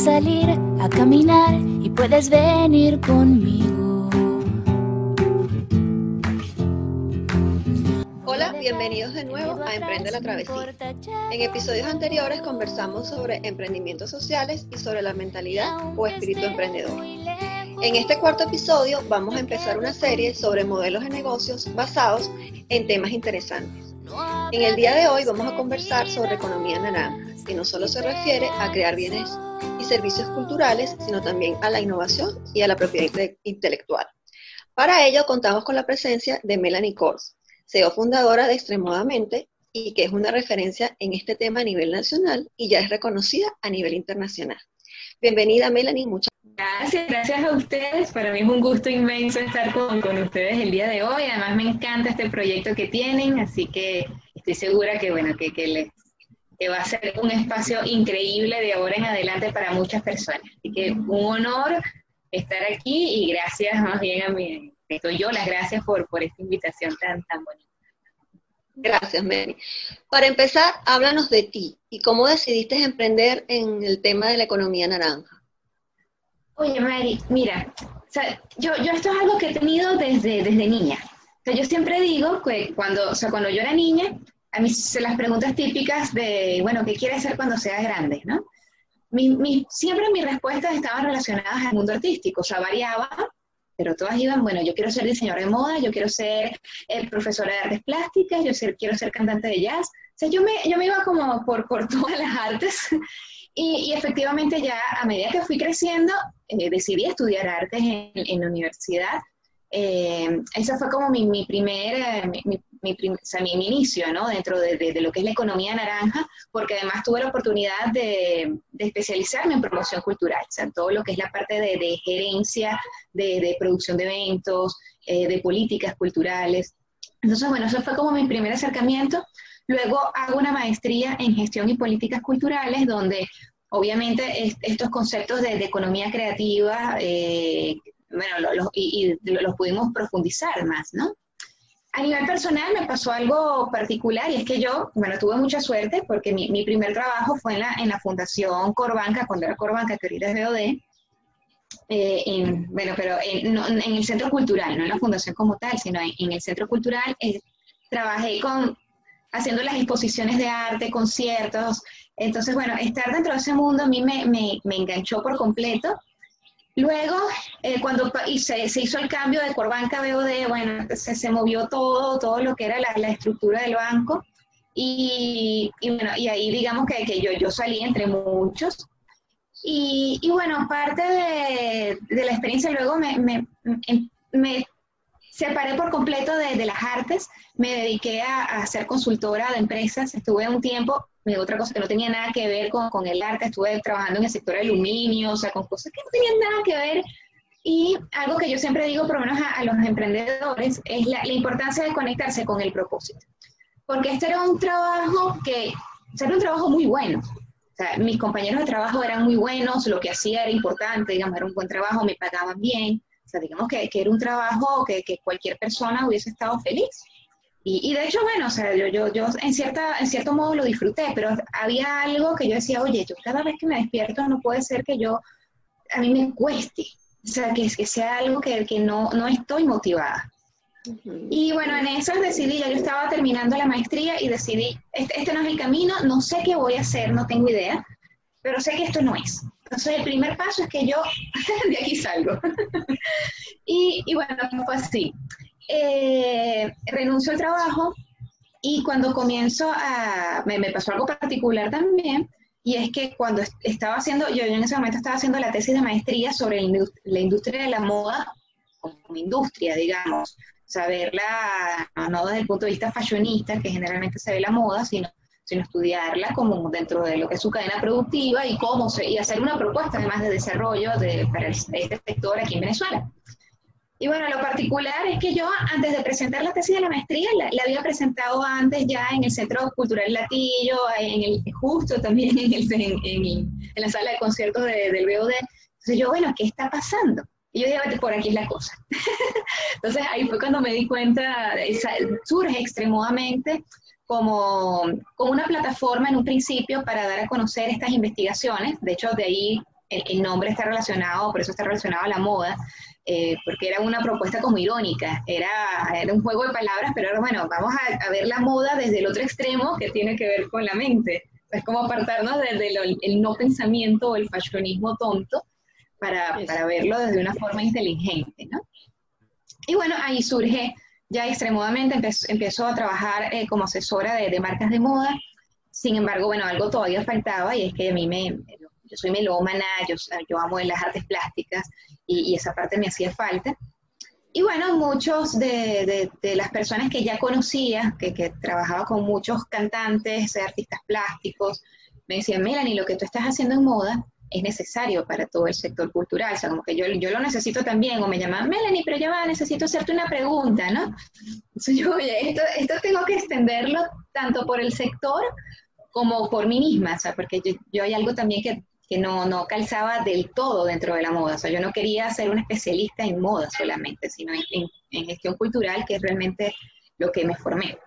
salir a caminar y puedes venir conmigo. Hola, bienvenidos de nuevo a Emprende la Travesía. En episodios anteriores conversamos sobre emprendimientos sociales y sobre la mentalidad o espíritu emprendedor. En este cuarto episodio vamos a empezar una serie sobre modelos de negocios basados en temas interesantes. En el día de hoy vamos a conversar sobre economía naranja, que no solo se refiere a crear bienes y servicios culturales, sino también a la innovación y a la propiedad intelectual. Para ello contamos con la presencia de Melanie Kors, CEO fundadora de Extremodamente y que es una referencia en este tema a nivel nacional y ya es reconocida a nivel internacional. Bienvenida Melanie, muchas gracias. Gracias a ustedes. Para mí es un gusto inmenso estar con, con ustedes el día de hoy. Además me encanta este proyecto que tienen, así que estoy segura que, bueno, que, que les que va a ser un espacio increíble de ahora en adelante para muchas personas. Así que un honor estar aquí y gracias más bien a mí, estoy yo las gracias por, por esta invitación tan, tan bonita. Gracias, Mary. Para empezar, háblanos de ti y cómo decidiste emprender en el tema de la economía naranja. Oye, Mary, mira, yo, yo esto es algo que he tenido desde, desde niña. O sea, yo siempre digo que cuando, o sea, cuando yo era niña, a mí se las preguntas típicas de, bueno, ¿qué quieres ser cuando seas grande? ¿no? Mi, siempre mis respuestas estaban relacionadas al mundo artístico, o sea, variaba, pero todas iban, bueno, yo quiero ser diseñador de moda, yo quiero ser el profesor de artes plásticas, yo quiero ser cantante de jazz. O sea, yo me, yo me iba como por, por todas las artes. Y, efectivamente ya a medida que fui creciendo, eh, decidí estudiar artes en, en la universidad. Eh, esa fue como mi, mi primer, eh, mi, mi, mi, inicio ¿no? dentro de, lo que es la economía naranja, porque además tuve la oportunidad de, especializarme en promoción cultural, o sea, todo lo que es la parte de, gerencia, de, producción de eventos, eh, de políticas culturales. Entonces, bueno, eso fue como mi primer acercamiento. Luego hago una maestría en gestión y políticas culturales, donde obviamente estos conceptos de, economía creativa, eh, bueno, y los pudimos profundizar más, ¿no? A nivel personal me pasó algo particular y es que yo, bueno, tuve mucha suerte porque mi, mi primer trabajo fue en la, en la Fundación Corbanca, cuando era Corbanca, que ahorita es BOD, eh, en, bueno, pero en, en, el Centro Cultural, no en la Fundación como tal, sino en, el Centro Cultural. Eh, trabajé con, haciendo las exposiciones de arte, conciertos. Entonces, bueno, estar dentro de ese mundo a mí me, me, me enganchó por completo Luego, eh, cuando se, se, hizo el cambio de Corbanca BOD, bueno, se, se, movió todo, todo lo que era la, la estructura del banco. Y, y, bueno, y ahí digamos que, que yo, yo salí entre muchos. Y, y bueno, parte de, de, la experiencia luego me, me, me separé por completo de, de, las artes, me dediqué a, a, ser consultora de empresas, estuve un tiempo otra cosa que no tenía nada que ver con, con, el arte, estuve trabajando en el sector de aluminio, o sea, con cosas que no tenían nada que ver. Y algo que yo siempre digo, por lo menos a, a los emprendedores, es la, la, importancia de conectarse con el propósito. Porque este era un trabajo que, o sea, era un trabajo muy bueno. O sea, mis compañeros de trabajo eran muy buenos, lo que hacía era importante, digamos, era un buen trabajo, me pagaban bien. O sea, digamos que, que era un trabajo que, que cualquier persona hubiese estado feliz. Y, y, de hecho, bueno, o sea, yo, yo, yo en, cierta, en cierto modo lo disfruté, pero había algo que yo decía, oye, yo cada vez que me despierto no puede ser que yo, a mí me cueste, o sea, que, que sea algo que, que no, no estoy motivada. Uh -huh. Y bueno, en eso decidí, ya yo estaba terminando la maestría y decidí, este, este no es el camino, no sé qué voy a hacer, no tengo idea, pero sé que esto no es. Entonces el primer paso es que yo de aquí salgo. y, y bueno, fue así eh, renuncio al trabajo y cuando comienzo a, me, pasó algo particular también, y es que cuando estaba haciendo, yo en ese momento estaba haciendo la tesis de maestría sobre la industria de la moda como industria, digamos, saberla no desde el punto de vista fashionista, que generalmente se ve la moda, sino, sino estudiarla como dentro de lo que es su cadena productiva y cómo se, y hacer una propuesta además de desarrollo de, para este sector aquí en Venezuela. Y bueno, lo particular es que yo, antes de presentar la tesis de la maestría, la, había presentado antes ya en el Centro Cultural Latillo, en el, justo también en, el, en, la sala de conciertos de, del BOD. Entonces yo, bueno, ¿qué está pasando? Y yo dije, por aquí es la cosa. Entonces ahí fue cuando me di cuenta, surge extremadamente como, como una plataforma en un principio para dar a conocer estas investigaciones. De hecho, de ahí el, nombre está relacionado, por eso está relacionado a la moda, eh, porque era una propuesta como irónica, era, era un juego de palabras, pero era, bueno, vamos a, ver la moda desde el otro extremo que tiene que ver con la mente. Es como apartarnos desde el no pensamiento o el fashionismo tonto para, para verlo desde una forma inteligente, ¿no? Y bueno, ahí surge ya extremadamente, empezó, a trabajar eh, como asesora de, de, marcas de moda. Sin embargo, bueno, algo todavía faltaba y es que a mí me, yo soy melómana, yo, yo amo las artes plásticas y, esa parte me hacía falta. Y bueno, muchos de, de, las personas que ya conocía, que, que, trabajaba con muchos cantantes, artistas plásticos, me decían, Melanie, lo que tú estás haciendo en moda es necesario para todo el sector cultural, o sea, como que yo, yo lo necesito también, o me llaman, Melanie, pero ya va, necesito hacerte una pregunta, ¿no? Entonces yo, oye, esto, esto tengo que extenderlo tanto por el sector como por mí misma, o sea, porque yo, yo hay algo también que, que no, no, calzaba del todo dentro de la moda, o sea, yo no quería ser una especialista en moda solamente, sino en, en gestión cultural, que es realmente lo que me formé.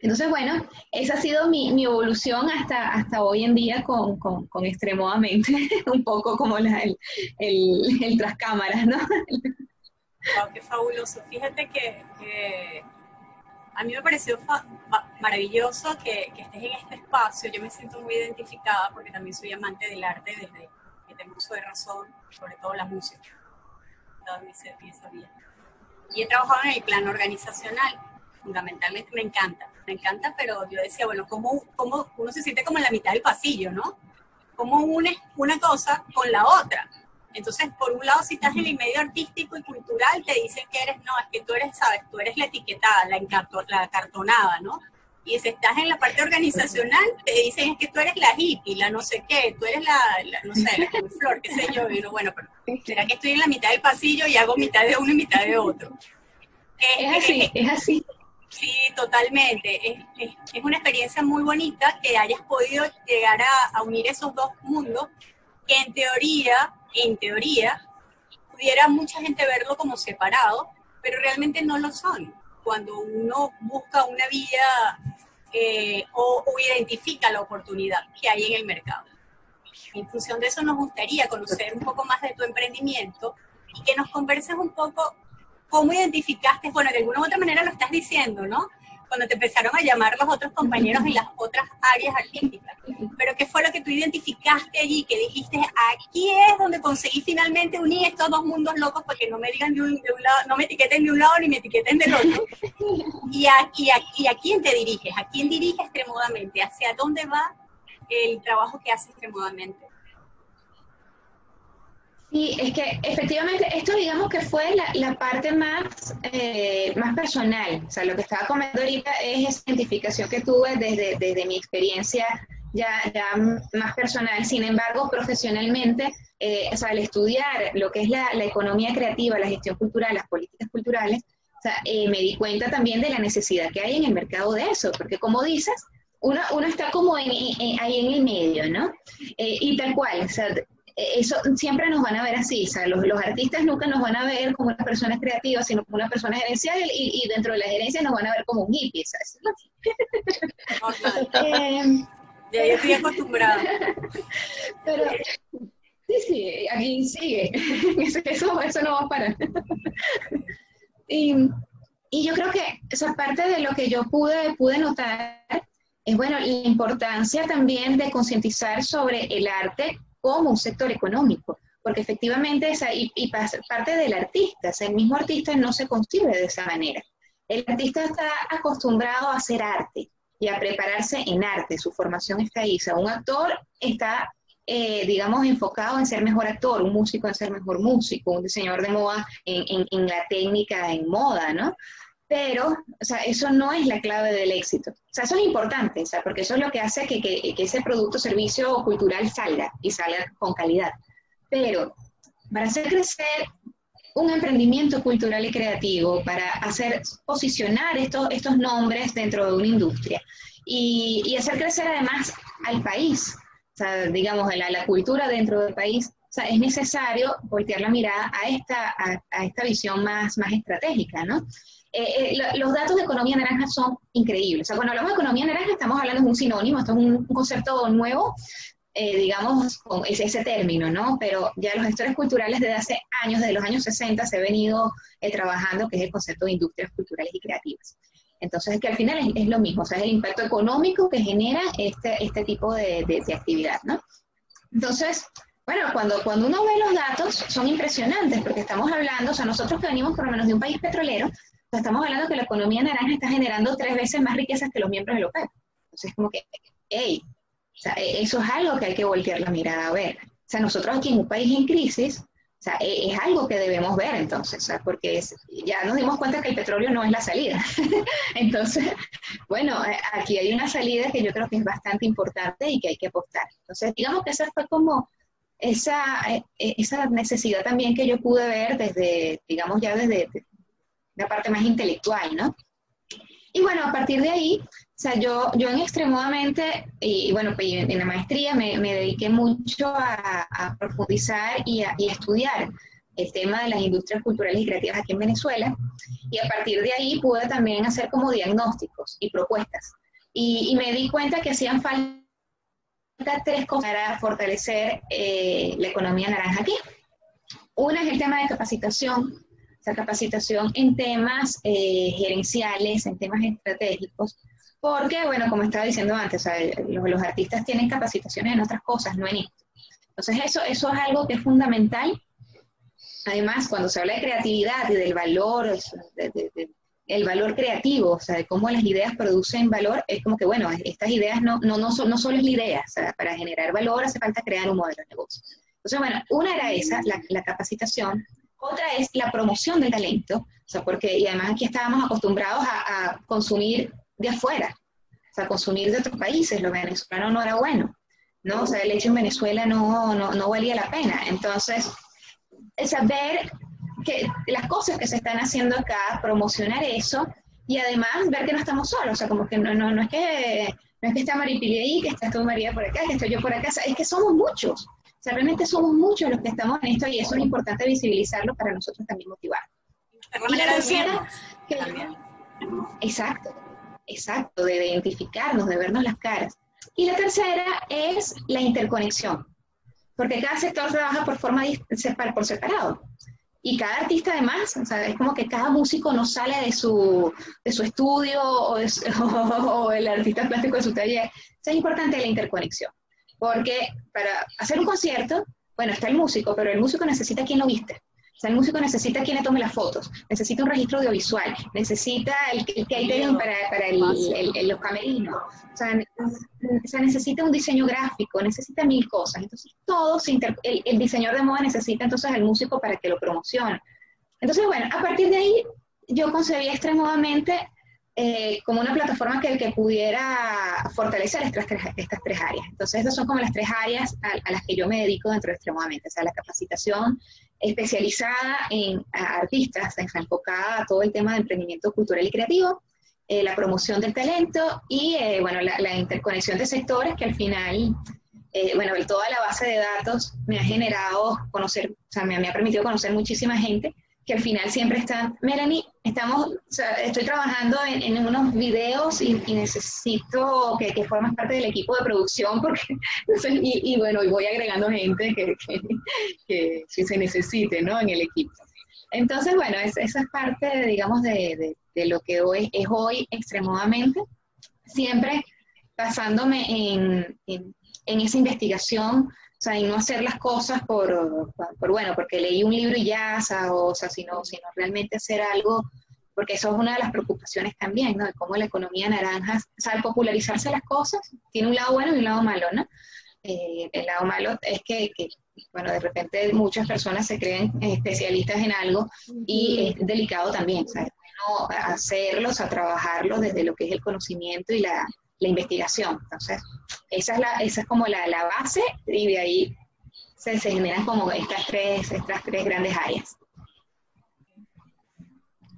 Entonces, bueno, esa ha sido mi, mi evolución hasta, hasta hoy en día con, con, con extremadamente, un poco como la, el, el, el tras cámaras, ¿no? Wow, qué fabuloso. Fíjate que, que a mí me pareció maravilloso que, que, estés en este espacio. Yo me siento muy identificada porque también soy amante del arte desde que tengo uso de razón, sobre todo la música. Y he trabajado en el plano organizacional. Fundamentalmente me encanta me encanta, pero yo decía, bueno, ¿cómo, cómo uno se siente como en la mitad del pasillo, ¿no? ¿Cómo une una cosa con la otra? Entonces, por un lado, si estás en el medio artístico y cultural, te dicen que eres, no, es que tú eres, sabes, tú eres la etiquetada, la, la acartonada, ¿no? Y si estás en la parte organizacional, te dicen es que tú eres la hippie, la no sé qué, tú eres la, no sé, la flor, qué sé yo. Y uno, bueno, pero será que estoy en la mitad del pasillo y hago mitad de uno y mitad de otro. Es, así, es así. Sí, totalmente. Es, es, una experiencia muy bonita que hayas podido llegar a, unir esos dos mundos, que en teoría, en teoría, pudiera mucha gente verlo como separado, pero realmente no lo son. Cuando uno busca una vía eh, o, o identifica la oportunidad que hay en el mercado. En función de eso nos gustaría conocer un poco más de tu emprendimiento y que nos converses un poco ¿Cómo identificaste? Bueno, de alguna u otra manera lo estás diciendo, ¿no? Cuando te empezaron a llamar los otros compañeros en las otras áreas artísticas. Pero ¿qué fue lo que tú identificaste allí? Que dijiste, aquí es donde conseguí finalmente unir estos dos mundos locos para que no me digan de un, lado, no me etiqueten de un lado ni me etiqueten del otro. Y a, quién te diriges? ¿A quién diriges extremodamente? ¿Hacia dónde va el trabajo que hace extremodamente? Sí, es que efectivamente esto digamos que fue la, parte más, eh, más personal. O sea, lo que estaba comentando ahorita es esa identificación que tuve desde, desde mi experiencia ya, ya más personal. Sin embargo, profesionalmente, eh, o sea, al estudiar lo que es la, la, economía creativa, la gestión cultural, las políticas culturales, o sea, eh, me di cuenta también de la necesidad que hay en el mercado de eso, porque como dices, uno, uno está como ahí en el medio, ¿no? y tal cual, o sea, eh, eso siempre nos van a ver así, o sea, los, los, artistas nunca nos van a ver como unas personas creativas, sino como una persona gerencial y, y, dentro de la gerencia nos van a ver como un hippie, ¿sabes? eh, ya yo estoy acostumbrada. Pero, sí, sí, aquí sigue, eso, eso no va a parar. y, y yo creo que esa parte de lo que yo pude, pude notar es, bueno, la importancia también de concientizar sobre el arte como un sector económico, porque efectivamente esa, y, parte del artista, el mismo artista no se concibe de esa manera. El artista está acostumbrado a hacer arte y a prepararse en arte, su formación está ahí. O sea, un actor está, eh, digamos, enfocado en ser mejor actor, un músico en ser mejor músico, un diseñador de moda en, en, la técnica en moda, ¿no? Pero, o sea, eso no es la clave del éxito. O sea, eso es importante, o sea, porque eso es lo que hace que, que, que ese producto, servicio cultural salga y salga con calidad. Pero para hacer crecer un emprendimiento cultural y creativo, para hacer posicionar estos, estos nombres dentro de una industria y, y hacer crecer además al país, o sea, digamos, la, la cultura dentro del país, o sea, es necesario voltear la mirada a esta, a, a esta visión más, más estratégica, ¿no? Eh, eh, los datos de economía naranja son increíbles. O sea, cuando hablamos de economía naranja estamos hablando de un sinónimo, esto es un, concepto nuevo, eh, digamos, con ese, ese, término, ¿no? Pero ya los gestores culturales desde hace años, desde los años 60, se ha venido eh, trabajando, que es el concepto de industrias culturales y creativas. Entonces, que al final es, lo mismo, o sea, es el impacto económico que genera este, este tipo de, de, actividad, ¿no? Entonces, bueno, cuando, cuando uno ve los datos, son impresionantes, porque estamos hablando, o sea, nosotros que venimos por lo menos de un país petrolero, estamos hablando que la economía naranja está generando tres veces más riquezas que los miembros de la OPEP. Entonces, como que, hey, o sea, e, eso es algo que hay que voltear la mirada a ver. O sea, nosotros aquí en un país en crisis, o sea, e, es algo que debemos ver entonces, o sea, porque ya nos dimos cuenta que el petróleo no es la salida. entonces, bueno, aquí hay una salida que yo creo que es bastante importante y que hay que apostar. Entonces, digamos que esa fue como esa, eh, esa necesidad también que yo pude ver desde, digamos ya desde la parte más intelectual, ¿no? Y bueno, a partir de ahí, o sea, yo, yo en extremadamente, y, bueno, pues en la maestría me, me dediqué mucho a, a profundizar y a, y a, estudiar el tema de las industrias culturales y creativas aquí en Venezuela, y a partir de ahí pude también hacer como diagnósticos y propuestas. Y, y me di cuenta que hacían falta tres cosas para fortalecer eh, la economía naranja aquí. Una es el tema de capacitación, sea, capacitación en temas eh, gerenciales, en temas estratégicos, porque, bueno, como estaba diciendo antes, los, artistas tienen capacitaciones en otras cosas, no en esto. Entonces, eso, eso es algo que es fundamental. Además, cuando se habla de creatividad y del valor, el valor creativo, o sea, de cómo las ideas producen valor, es como que, bueno, estas ideas no, no, no, son, no solo es la idea, o sea, para generar valor hace falta crear un modelo de negocio. Entonces, bueno, una era esa, la, la capacitación, otra es la promoción del talento, o sea, porque, y además aquí estábamos acostumbrados a, consumir de afuera, o sea, consumir de otros países, lo venezolano no era bueno, ¿no? O sea, el hecho en Venezuela no, no, no valía la pena. Entonces, saber que las cosas que se están haciendo acá, promocionar eso, y además ver que no estamos solos, o sea, como que no, no, no es que no es que está Maripili ahí, que estás tú María por acá, que estoy yo por acá, es que somos muchos, sea, realmente somos muchos los que estamos en esto y eso es importante visibilizarlo para nosotros también motivar. Y la tercera, exacto, Exacto, de identificarnos, de vernos las caras. Y la tercera es la interconexión, porque cada sector trabaja por forma por separado. Y cada artista además, o sea, es como que cada músico no sale de su, de su estudio o, o, el artista plástico de su taller. es importante la interconexión, porque para hacer un concierto, bueno, está el músico, pero el músico necesita quien lo viste. O sea, el músico necesita quien le tome las fotos, necesita un registro audiovisual, necesita el, el catering para, para el, los camerinos, o sea, necesita un diseño gráfico, necesita mil cosas. Entonces, todo el, el diseñador de moda necesita entonces al músico para que lo promocione. Entonces, bueno, a partir de ahí yo concebí extremadamente eh, como una plataforma que, que pudiera fortalecer estas tres, estas tres áreas. Entonces, esas son como las tres áreas a, las que yo me dedico dentro de Extremadamente, o sea, la capacitación especializada en artistas, enfocada a todo el tema de emprendimiento cultural y creativo, eh, la promoción del talento y, eh, bueno, la, interconexión de sectores que al final, bueno, toda la base de datos me ha generado conocer, o sea, me, me ha permitido conocer muchísima gente que al final siempre están, Melanie, estamos, estoy trabajando en, unos videos y, necesito que, que, formas parte del equipo de producción porque, y, bueno, y voy agregando gente que, que, se necesite, ¿no? En el equipo. Entonces, bueno, esa es parte, digamos, de, de, lo que hoy es hoy extremadamente, siempre basándome en, en, esa investigación sea, y no hacer las cosas por, por, bueno, porque leí un libro y ya, o sea, sino, sino realmente hacer algo, porque eso es una de las preocupaciones también, ¿no? De cómo la economía naranja, o sea, al popularizarse las cosas, tiene un lado bueno y un lado malo, ¿no? Eh, el lado malo es que, que, bueno, de repente muchas personas se creen especialistas en algo y es delicado también, ¿sabes? No hacerlos, a trabajarlos desde lo que es el conocimiento y la, la investigación. Entonces, esa es, esa es como la, la base y de ahí se, se, generan como estas tres, estas tres grandes áreas.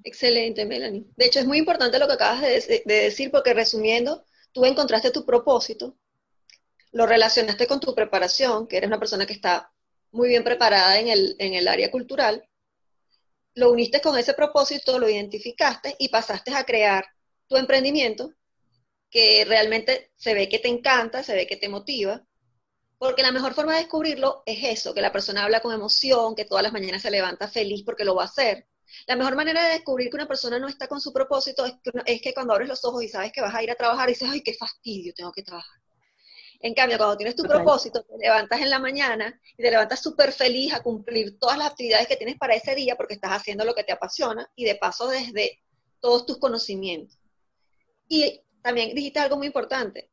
Excelente, Melanie. De hecho, es muy importante lo que acabas de, de decir porque resumiendo, tú encontraste tu propósito, lo relacionaste con tu preparación, que eres una persona que está muy bien preparada en el, en el área cultural, lo uniste con ese propósito, lo identificaste y pasaste a crear tu emprendimiento que realmente se ve que te encanta, se ve que te motiva, Porque la mejor forma de descubrirlo es eso, que la persona habla con emoción, que todas las mañanas se levanta feliz porque lo va a hacer. La mejor manera de descubrir que una persona no está con su propósito es que, es que cuando abres los ojos y sabes que vas a ir a trabajar, dices, ay, qué fastidio, tengo que trabajar. En cambio, cuando tienes tu propósito, te levantas en la mañana y te levantas súper feliz a cumplir todas las actividades que tienes para ese día porque estás haciendo lo que te apasiona y de paso desde todos tus conocimientos. Y también dijiste algo muy importante.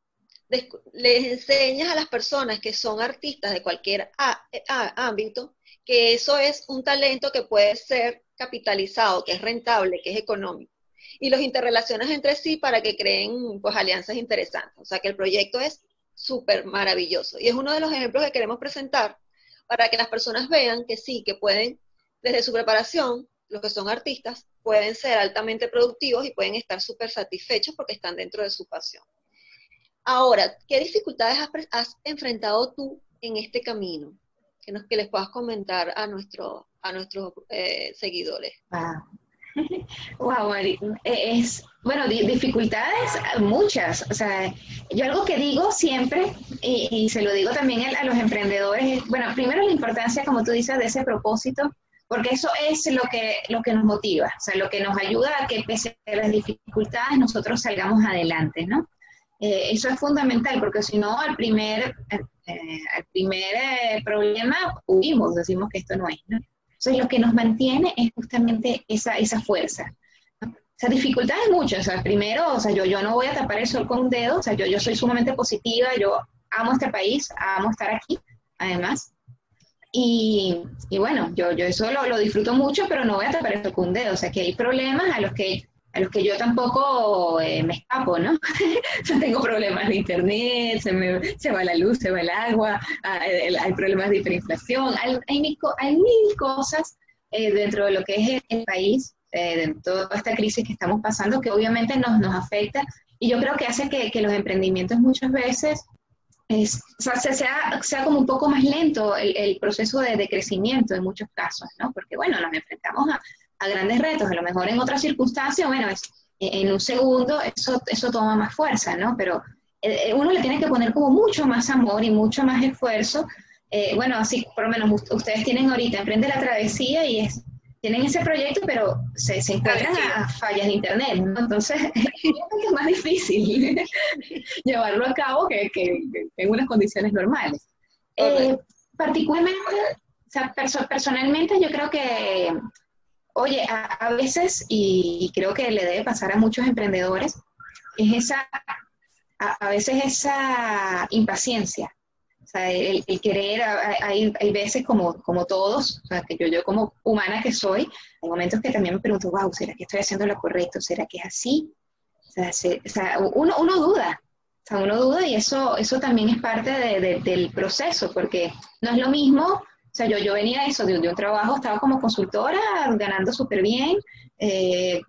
Les enseñas a las personas que son artistas de cualquier ámbito que eso es un talento que puede ser capitalizado, que es rentable, que es económico. Y los interrelacionas entre sí para que creen pues, alianzas interesantes. O sea que el proyecto es súper maravilloso. Y es uno de los ejemplos que queremos presentar para que las personas vean que sí, que pueden, desde su preparación, los que son artistas, pueden ser altamente productivos y pueden estar súper satisfechos porque están dentro de su pasión. Ahora, ¿qué dificultades has, enfrentado tú en este camino? Que, nos, que les puedas comentar a, nuestro, a nuestros eh, seguidores. Wow, Mari. Eh, es, bueno, dificultades muchas. O sea, yo algo que digo siempre, y, se lo digo también a los emprendedores, es, bueno, primero la importancia, como tú dices, de ese propósito, porque eso es lo que, lo que nos motiva, o sea, lo que nos ayuda a que pese a las dificultades nosotros salgamos adelante, ¿no? Eh, eso es fundamental, porque si no, al primer, eh, al primer problema huimos, decimos que esto no es, ¿no? Entonces, lo que nos mantiene es justamente esa, esa fuerza. O sea, dificultades muchas. O sea, primero, o sea, yo, yo no voy a tapar el sol con un dedo. O sea, yo, yo soy sumamente positiva. Yo amo este país, amo estar aquí, además. Y, y bueno, yo, yo eso lo, lo, disfruto mucho, pero no voy a tapar el con un dedo. O sea, que hay problemas a los que a los que yo tampoco eh, me escapo, ¿no? yo tengo problemas de internet, se, me, se va la luz, se va el agua, hay, problemas de hiperinflación, hay, hay, mil, hay mil cosas eh, dentro de lo que es el, país, eh, de toda esta crisis que estamos pasando, que obviamente nos, nos afecta y yo creo que hace que, que los emprendimientos muchas veces es, o sea, sea, sea, como un poco más lento el, el proceso de, de, crecimiento en muchos casos, ¿no? Porque, bueno, nos enfrentamos a, a grandes retos, a lo mejor en otras circunstancias, bueno, es, en un segundo eso, eso toma más fuerza, ¿no? Pero eh, eh, uno le tiene que poner como mucho más amor y mucho más esfuerzo. Eh, bueno, así por lo menos ustedes tienen ahorita, emprende la travesía y es, tienen ese proyecto, pero se, se encuentran a fallas de internet, ¿no? Entonces es más difícil llevarlo a cabo que, que, en unas condiciones normales. particularmente, o sea, personalmente yo creo que Oye, a, veces, y, creo que le debe pasar a muchos emprendedores, es esa, a, veces esa impaciencia. O sea, el, querer, hay, hay, veces como, como todos, o sea, que yo, yo como humana que soy, hay momentos que también me pregunto, wow, ¿será que estoy haciendo lo correcto? ¿Será que es así? O sea, uno, uno duda, o sea, uno duda y eso, eso también es parte del proceso, porque no es lo mismo o sea, yo, yo venía de eso, de, un trabajo, estaba como consultora, ganando súper bien, eh,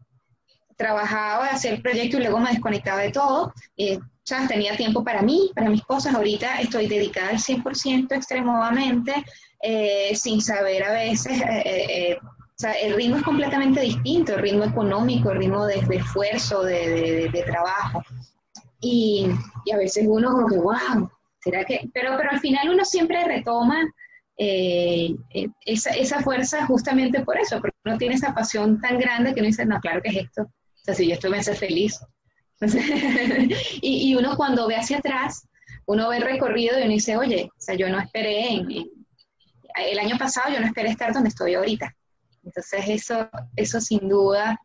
trabajaba, hacía el proyecto y luego me desconectaba de todo. Eh, sea, Tenía tiempo para mí, para mis cosas. Ahorita estoy dedicada al 100% extremadamente, eh, sin saber a veces, eh, o sea, el ritmo es completamente distinto, el ritmo económico, el ritmo de, esfuerzo, de, trabajo. Y, y, a veces uno como que, wow, ¿será que? Pero, pero al final uno siempre retoma eh, eh, esa, esa, fuerza justamente por eso, porque uno tiene esa pasión tan grande que uno dice, no, claro que es esto. O sea, si yo esto me hace feliz. y, uno cuando ve hacia atrás, uno ve el recorrido y uno dice, oye, o sea, yo no esperé, en, el año pasado yo no esperé estar donde estoy ahorita. Entonces eso, eso sin duda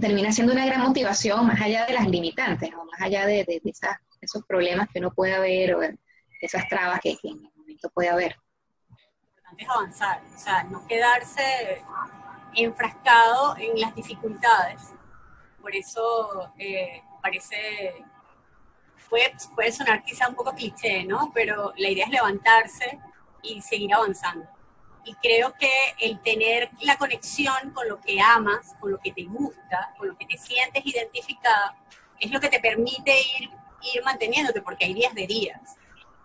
termina siendo una gran motivación más allá de las limitantes, más allá de, de, esos problemas que uno puede haber o esas trabas que, que en el momento puede haber es avanzar, o sea, no quedarse enfrascado en las dificultades. Por eso eh, parece, puede, puede sonar quizá un poco cliché, ¿no? Pero la idea es levantarse y seguir avanzando. Y creo que el tener la conexión con lo que amas, con lo que te gusta, con lo que te sientes identificada, es lo que te permite ir, ir manteniéndote, porque hay días de días.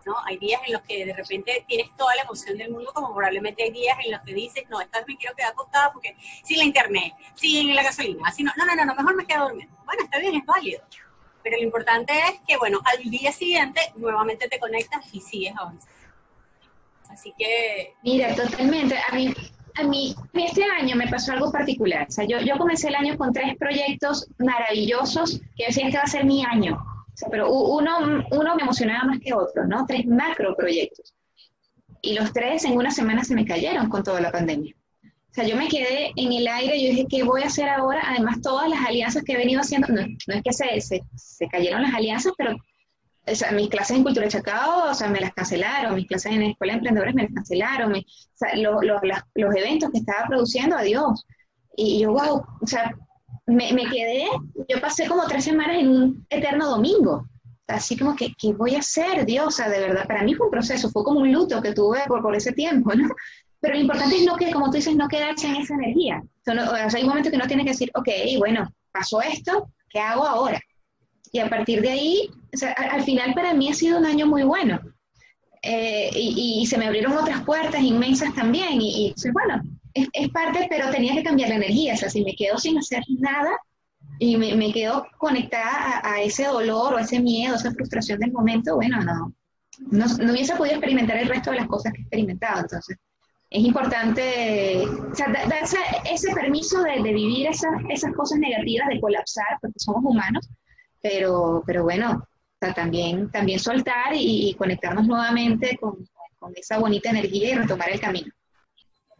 ¿No? Hay días en los que de repente tienes toda la emoción del mundo, como probablemente hay días en los que dices, no, esta vez me quiero quedar acostada porque sin la internet, sin la gasolina, así no, no, no, no, mejor me quedo durmiendo. Bueno, está bien, es válido. pero lo importante es que, bueno, al día siguiente nuevamente te conectas y sigues avanzando. Así que... Mira, totalmente. A mí, a mí este año me pasó algo particular. O sea, yo, yo comencé el año con tres proyectos maravillosos que decía este va a ser mi año. O pero uno, uno me emocionaba más que otro, ¿no? Tres macro proyectos. Y los tres en una semana se me cayeron con toda la pandemia. O sea, yo me quedé en el aire, yo dije, ¿qué voy a hacer ahora? Además, todas las alianzas que he venido haciendo, no, es que se, se, se, cayeron las alianzas, pero o sea, mis clases en Cultura Chacao, o sea, me las cancelaron, mis clases en Escuela de Emprendedores me las cancelaron, o sea, los eventos que estaba produciendo, adiós. Y yo, wow, o sea, me, quedé, yo pasé como tres semanas en un eterno domingo. Así como que, ¿qué voy a hacer, Dios? O sea, de verdad, para mí fue un proceso, fue como un luto que tuve por, por ese tiempo, ¿no? Pero lo importante es no que, como tú dices, no quedarse en esa energía. O hay un momento que uno tiene que decir, ok, bueno, pasó esto, ¿qué hago ahora? Y a partir de ahí, o al, final para mí ha sido un año muy bueno. Eh, y, se me abrieron otras puertas inmensas también. Y, y bueno, es, es, parte, pero tenía que cambiar la energía. O sea, si me quedo sin hacer nada y me, me quedo conectada a, ese dolor o ese miedo, esa frustración del momento, bueno, no, no, no hubiese podido experimentar el resto de las cosas que he experimentado. Entonces, es importante o sea, darse ese permiso de, de vivir esa, esas cosas negativas, de colapsar, porque somos humanos, pero, pero bueno, también, también soltar y, conectarnos nuevamente con, con, esa bonita energía y retomar el camino.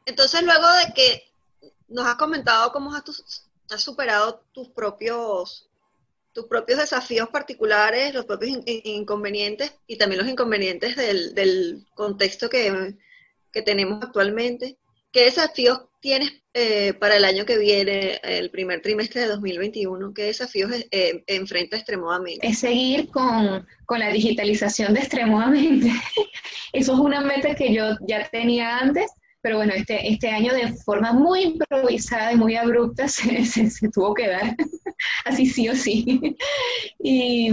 Entonces, luego de que nos has comentado cómo has, has superado tus propios tus propios desafíos particulares, los propios inconvenientes y también los inconvenientes del, del contexto que, que tenemos actualmente. ¿Qué desafíos tienes eh, para el año que viene, el primer trimestre de 2021? ¿Qué desafíos eh, enfrenta extremadamente? Es seguir con, con, la digitalización de extremadamente. Eso es una meta que yo ya tenía antes, pero bueno, este, este año de forma muy improvisada y muy abrupta se, se, tuvo que dar, así sí o sí. Y,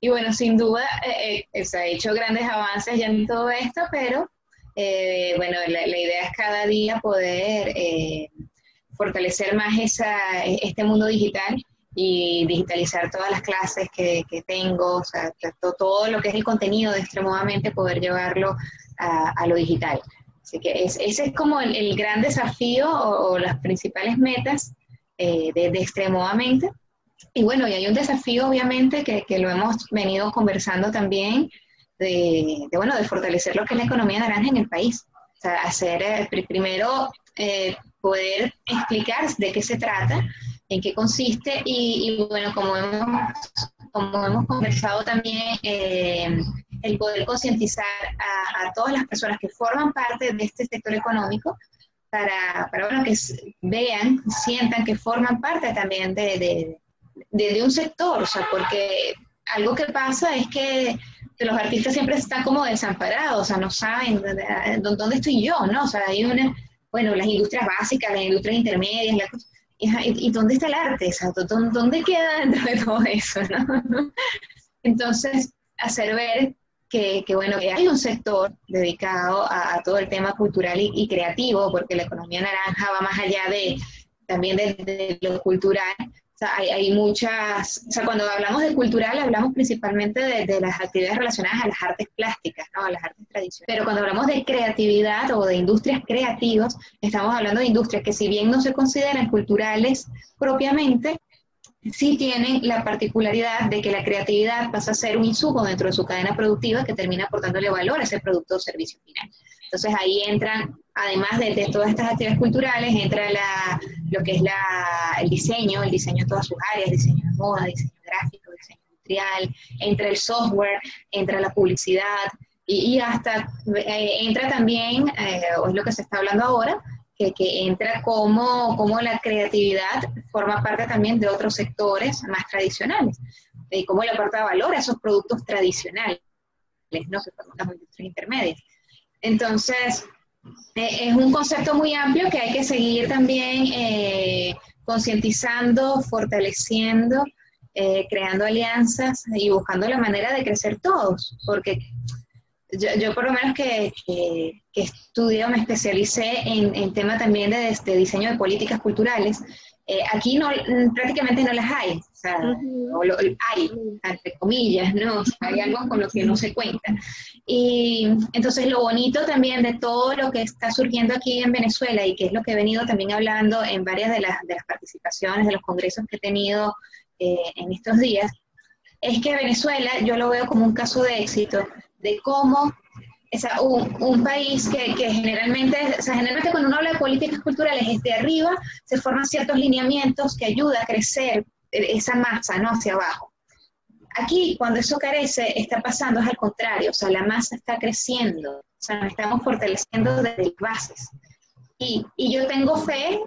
y bueno, sin duda eh, eh, se ha hecho grandes avances ya en todo esto, pero eh, bueno, la, idea es cada día poder eh, fortalecer más esa, este mundo digital y digitalizar todas las clases que, tengo, o sea, todo, lo que es el contenido de Extremodamente, poder llevarlo a, lo digital. Así que ese es como el, gran desafío o, las principales metas eh, de, de Extremodamente. Y bueno, y hay un desafío obviamente que, que lo hemos venido conversando también, de, bueno, de fortalecer lo que es la economía naranja en el país. O sea, hacer, eh, primero, eh, poder explicar de qué se trata, en qué consiste y, bueno, como hemos, como hemos conversado también, eh, el poder concientizar a, todas las personas que forman parte de este sector económico para, para bueno, que vean, sientan que forman parte también de, de, de un sector, o sea, porque algo que pasa es que los artistas siempre están como desamparados, o sea, no saben dónde estoy yo, ¿no? O sea, hay una, bueno, las industrias básicas, las industrias intermedias, la y, y, dónde está el arte? O sea, ¿dónde queda dentro de todo eso, no? Entonces, hacer ver que, bueno, que hay un sector dedicado a, todo el tema cultural y, creativo, porque la economía naranja va más allá de también de lo cultural, hay, muchas, o sea, cuando hablamos de cultural hablamos principalmente de, las actividades relacionadas a las artes plásticas, ¿no? a las artes tradicionales. Pero cuando hablamos de creatividad o de industrias creativas, estamos hablando de industrias que si bien no se consideran culturales propiamente, sí tienen la particularidad de que la creatividad pasa a ser un insumo dentro de su cadena productiva que termina aportándole valor a ese producto o servicio final. Entonces ahí entran, además de, todas estas actividades culturales, entra la, lo que es el diseño, el diseño de todas sus áreas, diseño de moda, diseño gráfico, diseño industrial, entra el software, entra la publicidad y, hasta eh, entra también, eh, o es lo que se está hablando ahora, que, entra como, como la creatividad forma parte también de otros sectores más tradicionales y cómo le aporta valor a esos productos tradicionales, ¿no? que forman las industrias intermedias. Entonces, eh, es un concepto muy amplio que hay que seguir también eh, concientizando, fortaleciendo, eh, creando alianzas y buscando la manera de crecer todos, porque yo, por lo menos que, que, que estudio, me especialicé en, en tema también de, de, diseño de políticas culturales Eh, aquí no, prácticamente no las hay, o sea, hay, entre comillas, ¿no? hay algo con lo que no se cuenta. Y entonces lo bonito también de todo lo que está surgiendo aquí en Venezuela y que es lo que he venido también hablando en varias de las, de las participaciones de los congresos que he tenido eh, en estos días, es que Venezuela yo lo veo como un caso de éxito de cómo un, país que, generalmente, o sea, generalmente cuando uno habla de políticas culturales desde arriba se forman ciertos lineamientos que ayudan a crecer esa masa, ¿no? Hacia abajo. Aquí, cuando eso carece, está pasando es al contrario, o sea, la masa está creciendo, o sea, nos estamos fortaleciendo desde bases. Y, y yo tengo fe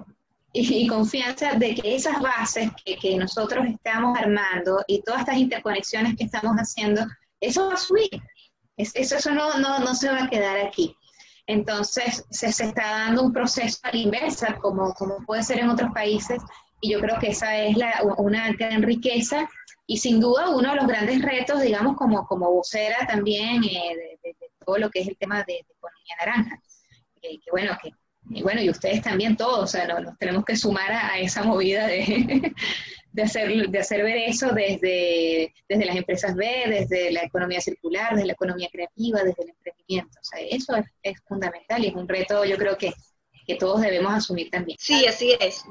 y, confianza de que esas bases que, que nosotros estamos armando y todas estas interconexiones que estamos haciendo, eso va a subir, eso, eso no, no, no, se va a quedar aquí. Entonces, se, se, está dando un proceso a la inversa, como, como puede ser en otros países, y yo creo que esa es la, una gran riqueza y sin duda uno de los grandes retos, digamos, como, como vocera también eh, de, todo lo que es el tema de, economía naranja. que bueno, que y bueno, y ustedes también todos, o sea, nos, tenemos que sumar a, esa movida de, de, hacer, de hacer ver eso desde, desde las empresas B, desde la economía circular, desde la economía creativa, desde el emprendimiento. O sea, eso es, fundamental y es un reto, yo creo que, que, todos debemos asumir también. Sí, así es.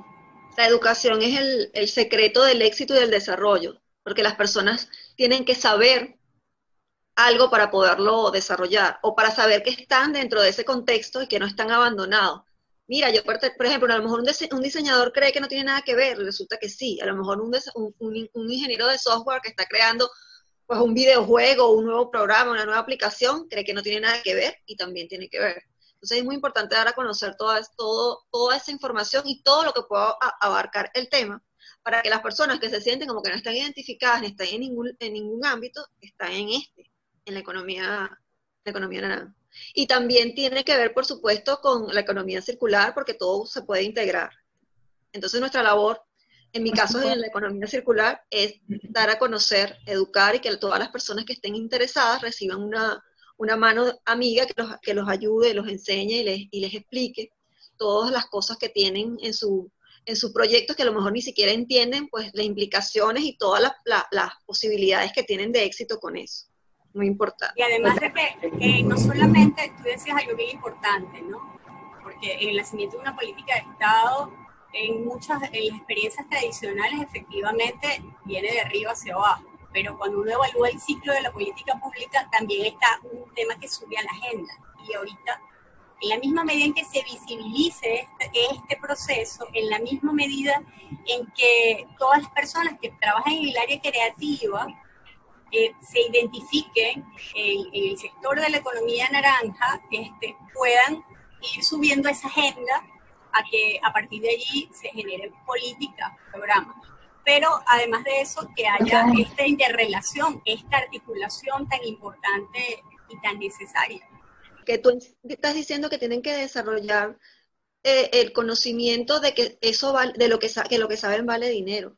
La educación es el, el secreto del éxito y del desarrollo, porque las personas tienen que saber algo para poderlo desarrollar o para saber que están dentro de ese contexto y que no están abandonados. Mira, yo, por ejemplo, a lo mejor un, diseñador cree que no tiene nada que ver, resulta que sí. A lo mejor un, un, ingeniero de software que está creando pues un videojuego, un nuevo programa, una nueva aplicación, cree que no tiene nada que ver y también tiene que ver. Entonces es muy importante dar a conocer toda, todo, toda esa información y todo lo que pueda abarcar el tema para que las personas que se sienten como que no están identificadas ni están en ningún, en ningún ámbito, están en este en la economía, la economía naranja. Y también tiene que ver, por supuesto, con la economía circular, porque todo se puede integrar. Entonces, nuestra labor, en mi caso, en la economía circular, es dar a conocer, educar y que todas las personas que estén interesadas reciban una, una mano amiga que los, que los ayude, los enseñe y les, y les explique todas las cosas que tienen en su, en sus proyectos que a lo mejor ni siquiera entienden, pues las implicaciones y todas las posibilidades que tienen de éxito con eso muy importante. Y además de que, no solamente, tú decías algo bien importante, ¿no? Porque en el nacimiento de una política de Estado, en muchas en las experiencias tradicionales, efectivamente viene de arriba hacia abajo. Pero cuando uno evalúa el ciclo de la política pública, también está un tema que sube a la agenda. Y ahorita, en la misma medida en que se visibilice este, este proceso, en la misma medida en que todas las personas que trabajan en el área creativa se identifiquen en, el sector de la economía naranja, este, puedan ir subiendo esa agenda a que a partir de allí se generen políticas, programas. Pero además de eso, que haya esta interrelación, esta articulación tan importante y tan necesaria. Que tú estás diciendo que tienen que desarrollar eh, el conocimiento de que eso vale, de lo que, que lo que saben vale dinero.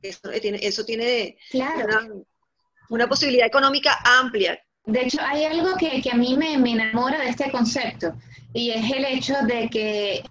Eso tiene, eso tiene claro una posibilidad económica amplia. De hecho, hay algo que, que a mí me, me, enamora de este concepto y es el hecho de que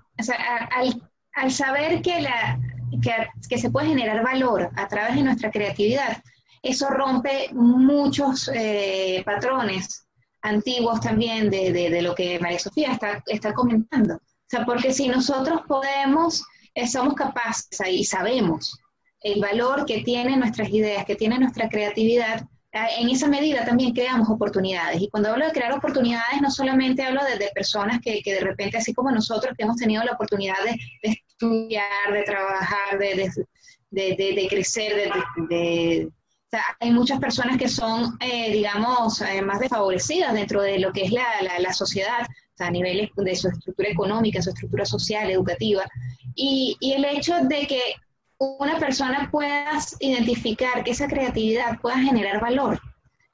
al, al, saber que, la, que, que, se puede generar valor a través de nuestra creatividad, eso rompe muchos eh, patrones antiguos también de, de, lo que María Sofía está, está comentando. O sea, porque si nosotros podemos, eh, somos capaces y sabemos el valor que tienen nuestras ideas, que tiene nuestra creatividad, en esa medida también creamos oportunidades. Y cuando hablo de crear oportunidades, no solamente hablo de, personas que, que, de repente, así como nosotros, que hemos tenido la oportunidad de, estudiar, de trabajar, de, de crecer, de... Hay muchas personas que son, eh, digamos, eh, más desfavorecidas dentro de lo que es la, la, sociedad, a niveles de su estructura económica, su estructura social, educativa. Y, y el hecho de que una persona pueda identificar que esa creatividad pueda generar valor.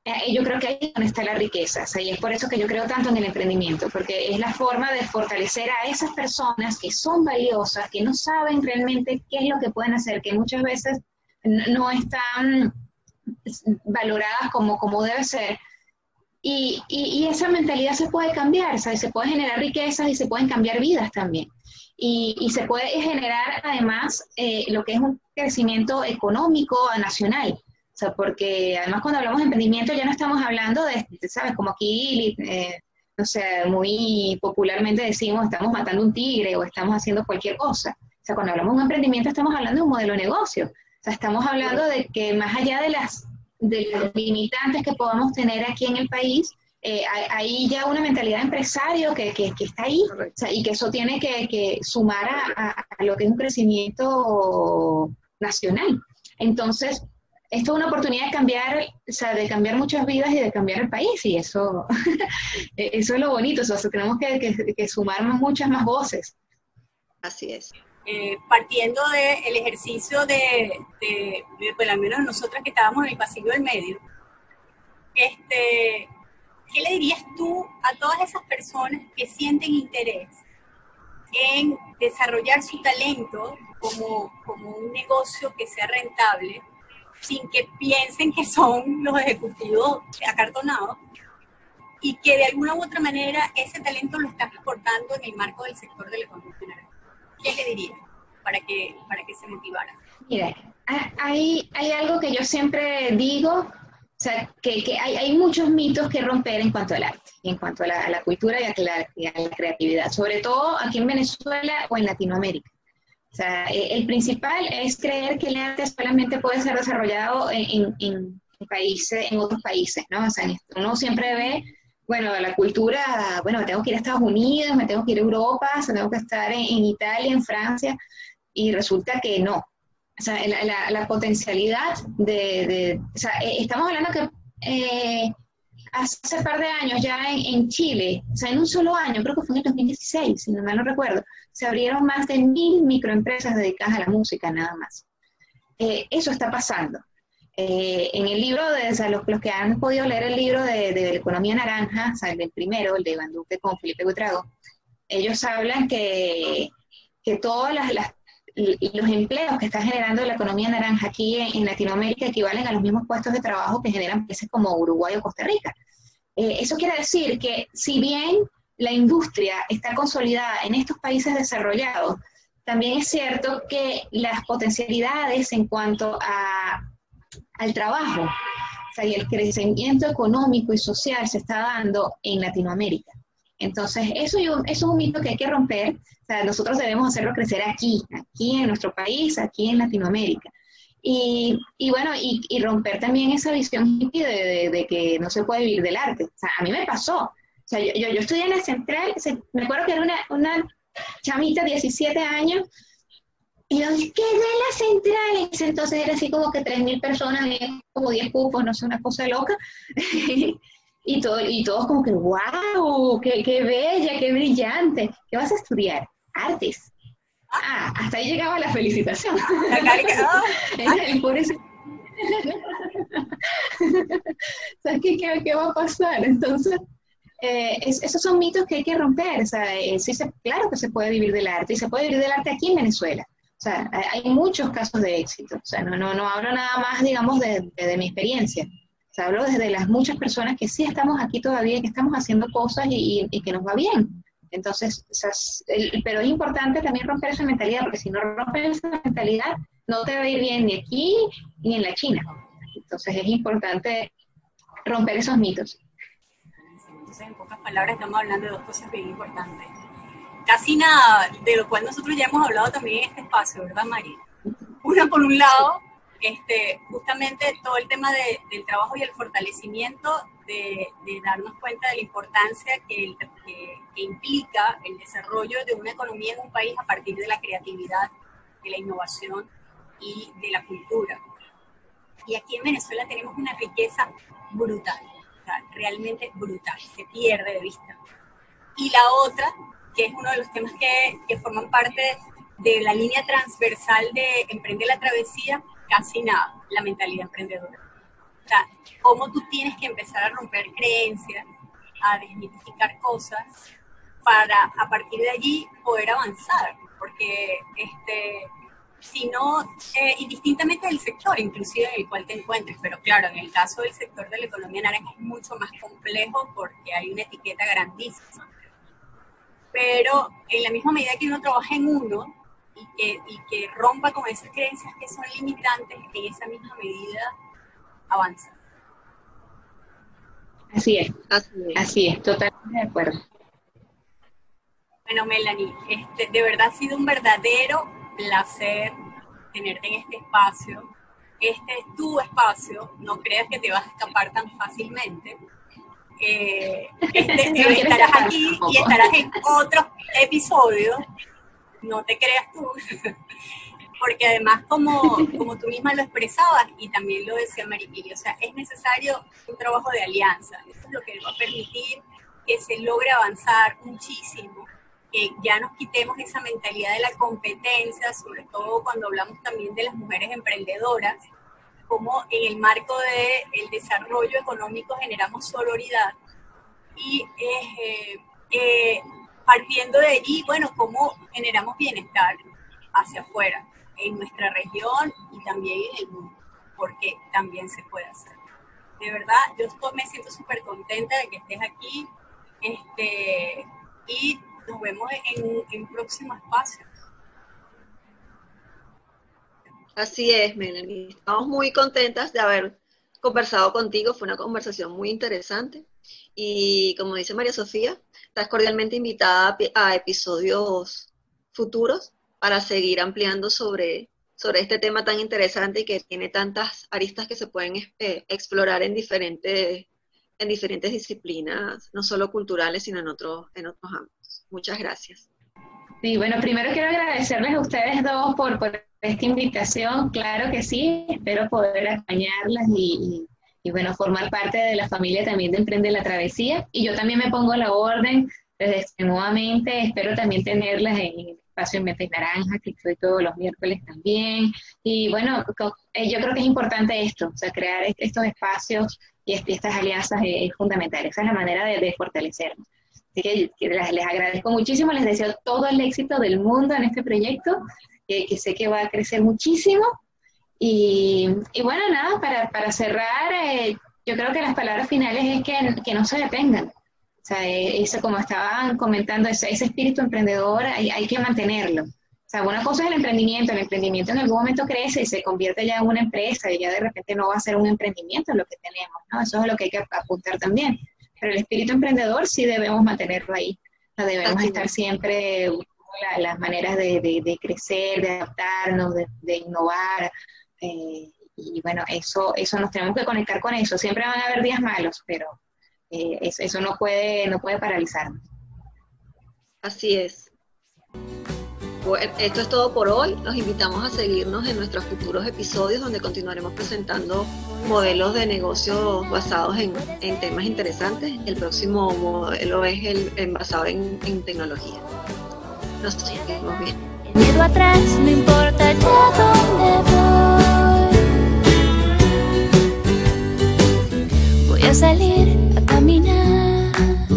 Eh, yo creo que ahí es donde está la riqueza. y es por eso que yo creo tanto en el emprendimiento, porque es la forma de fortalecer a esas personas que son valiosas, que no saben realmente qué es lo que pueden hacer, que muchas veces no están valoradas como, como debe ser. Y, y, esa mentalidad se puede cambiar, se puede generar riquezas y se pueden cambiar vidas también. Y, se puede generar además eh, lo que es un crecimiento económico nacional. O sea, porque además cuando hablamos de emprendimiento ya no estamos hablando de, ¿sabes? Como aquí, eh, no sé, muy popularmente decimos, estamos matando un tigre o estamos haciendo cualquier cosa. O sea, cuando hablamos de un emprendimiento estamos hablando de un modelo de negocio. O sea, estamos hablando de que más allá de las de los limitantes que podamos tener aquí en el país, eh, hay, ya una mentalidad de empresario que, que, está ahí y que eso tiene que, sumar a, lo que es un crecimiento nacional. Entonces, esto es una oportunidad de cambiar, o sea, de cambiar muchas vidas y de cambiar el país y eso, eso es lo bonito, o sea, tenemos que, sumar muchas más voces. Así es. Eh, partiendo del ejercicio de, de, de, pues, al menos nosotras que estábamos en el pasillo del medio, este, ¿qué le dirías tú a todas esas personas que sienten interés en desarrollar su talento como, como un negocio que sea rentable, sin que piensen que son los ejecutivos acartonados y que de alguna u otra manera ese talento lo están exportando en el marco del sector de la economía ¿Qué le dirías para que, para que se motivara? Mira, hay, hay algo que yo siempre digo o sea, que, que hay, hay, muchos mitos que romper en cuanto al arte, en cuanto a la, cultura y a la, la, creatividad, sobre todo aquí en Venezuela o en Latinoamérica. O sea, eh, el principal es creer que el arte solamente puede ser desarrollado en, países, en otros países, ¿no? O sea, uno siempre ve, bueno, la cultura, bueno, tengo que ir a Estados Unidos, me tengo que ir a Europa, o tengo que estar en Italia, en Francia, y resulta que no, o sea, la, la, potencialidad de, o sea, eh, estamos hablando que eh, hace un par de años ya en, Chile, o sea, en un solo año, creo que fue en el 2016, si no mal no recuerdo, se abrieron más de mil microempresas dedicadas a la música, nada más. Eh, eso está pasando. en el libro, de, o sea, los, los, que han podido leer el libro de, de, la economía naranja, o sea, el primero, el de Van Duque con Felipe Buitrago, ellos hablan que, que todas las, las los empleos que está generando la economía naranja aquí en, Latinoamérica equivalen a los mismos puestos de trabajo que generan países como Uruguay o Costa Rica. Eh, eso quiere decir que si bien la industria está consolidada en estos países desarrollados, también es cierto que las potencialidades en cuanto a, al trabajo y el crecimiento económico y social se está dando en Latinoamérica. Entonces, eso, eso es un mito que hay que romper. O sea, nosotros debemos hacerlo crecer aquí, aquí en nuestro país, aquí en Latinoamérica. Y, bueno, y, romper también esa visión de, de, que no se puede vivir del arte. O sea, a mí me pasó. O sea, yo, yo, estudié en la central, me acuerdo que era una, una chamita, 17 años, y yo dije, ¿qué es la central? Entonces era así como que 3.000 personas, como 10 cupos, no sé, una cosa loca. Y, todo, y todos como que, wow, qué, qué bella, qué brillante. ¿Qué vas a estudiar? Artes. Ah, hasta ahí llegaba la felicitación. ¿Sabes qué, qué, va a pasar? Entonces, eh, esos son mitos que hay que romper. O sea, eh, sí se, claro que se puede vivir del arte y se puede vivir del arte aquí en Venezuela. O sea, hay muchos casos de éxito. O sea, no, no, no hablo nada más, digamos, de, de, de mi experiencia hablo desde las muchas personas que sí estamos aquí todavía, que estamos haciendo cosas y, que nos va bien. Entonces, pero es importante también romper esa mentalidad, porque si no rompes esa mentalidad, no te va a ir bien ni aquí ni en la China. Entonces, es importante romper esos mitos. Entonces, en pocas palabras, estamos hablando de dos cosas bien importantes. Casi nada, de lo cual nosotros ya hemos hablado también en este espacio, ¿verdad, María? Una, por un lado, este, justamente todo el tema del trabajo y el fortalecimiento de, darnos cuenta de la importancia que, implica el desarrollo de una economía en un país a partir de la creatividad, de la innovación y de la cultura. Y aquí en Venezuela tenemos una riqueza brutal, realmente brutal, se pierde de vista. Y la otra, que es uno de los temas que, forman parte de la línea transversal de Emprende la Travesía, casi nada la mentalidad emprendedora. O sea, cómo tú tienes que empezar a romper creencias, a desmitificar cosas para a partir de allí poder avanzar, porque este, si no, eh, indistintamente del sector, inclusive en el cual te encuentres, pero claro, en el caso del sector de la economía naranja es mucho más complejo porque hay una etiqueta grandísima. pero en la misma medida que uno trabaja en uno y que, y que rompa con esas creencias que son limitantes, en esa misma medida avanza. Así es, así es, totalmente de acuerdo. Bueno, Melanie, este, de verdad ha sido un verdadero placer tenerte en este espacio. Este es tu espacio, no creas que te vas a escapar tan fácilmente. Eh, este, estarás aquí y estarás en otro episodio, no te creas tú, porque además como, como tú misma lo expresabas y también lo decía Maripili, o sea, es necesario un trabajo de alianza, eso es lo que va a permitir que se logre avanzar muchísimo que ya nos quitemos esa mentalidad de la competencia, sobre todo cuando hablamos también de las mujeres emprendedoras, como en el marco del el desarrollo económico generamos sororidad y eh, eh, partiendo de allí, bueno, cómo generamos bienestar hacia afuera, en nuestra región y también en el mundo, porque también se puede hacer. De verdad, yo me siento súper contenta de que estés aquí este, y nos vemos en, en próximo espacio. Así es, Melanie. Estamos muy contentas de haber conversado contigo. Fue una conversación muy interesante. Y como dice María Sofía, estás cordialmente invitada a episodios futuros para seguir ampliando sobre, sobre este tema tan interesante y que tiene tantas aristas que se pueden eh, explorar en diferentes, en diferentes disciplinas, no solo culturales, sino en otros, en otros ámbitos. Muchas gracias. Sí, bueno, primero quiero agradecerles a ustedes dos por, por esta invitación. Claro que sí, espero poder acompañarlas y, y, bueno, formar parte de la familia también de Emprende la Travesía. Y yo también me pongo a la orden desde este, nuevamente. Espero también tenerlas en el espacio en Mentes Naranja, que estoy todos los miércoles también. Y bueno, eh, yo creo que es importante esto, o sea, crear estos espacios y estas alianzas es, fundamental. Esa es la manera de, de fortalecernos. Así que, les, agradezco muchísimo, les deseo todo el éxito del mundo en este proyecto, que sé que va a crecer muchísimo. Y, bueno, nada, para, para cerrar, eh, yo creo que las palabras finales es que, que no se detengan. O sea, eh, eso como estaban comentando, ese, ese espíritu emprendedor hay, hay, que mantenerlo. O sea, una cosa es el emprendimiento, el emprendimiento en algún momento crece y se convierte ya en una empresa y ya de repente no va a ser un emprendimiento lo que tenemos, ¿no? Eso es lo que hay que apuntar también. Pero el espíritu emprendedor sí debemos mantenerlo ahí. No debemos estar siempre las maneras de, crecer, de adaptarnos, de, innovar. Eh, y bueno, eso, eso nos tenemos que conectar con eso. Siempre van a haber días malos, pero eh, eso, eso, no puede, no puede paralizarnos. Así es. esto es todo por hoy. Los invitamos a seguirnos en nuestros futuros episodios donde continuaremos presentando modelos de negocio basados en, temas interesantes. El próximo modelo es el, basado en, tecnología. Nos seguimos bien. miedo atrás, no importa ya dónde a salir a caminar.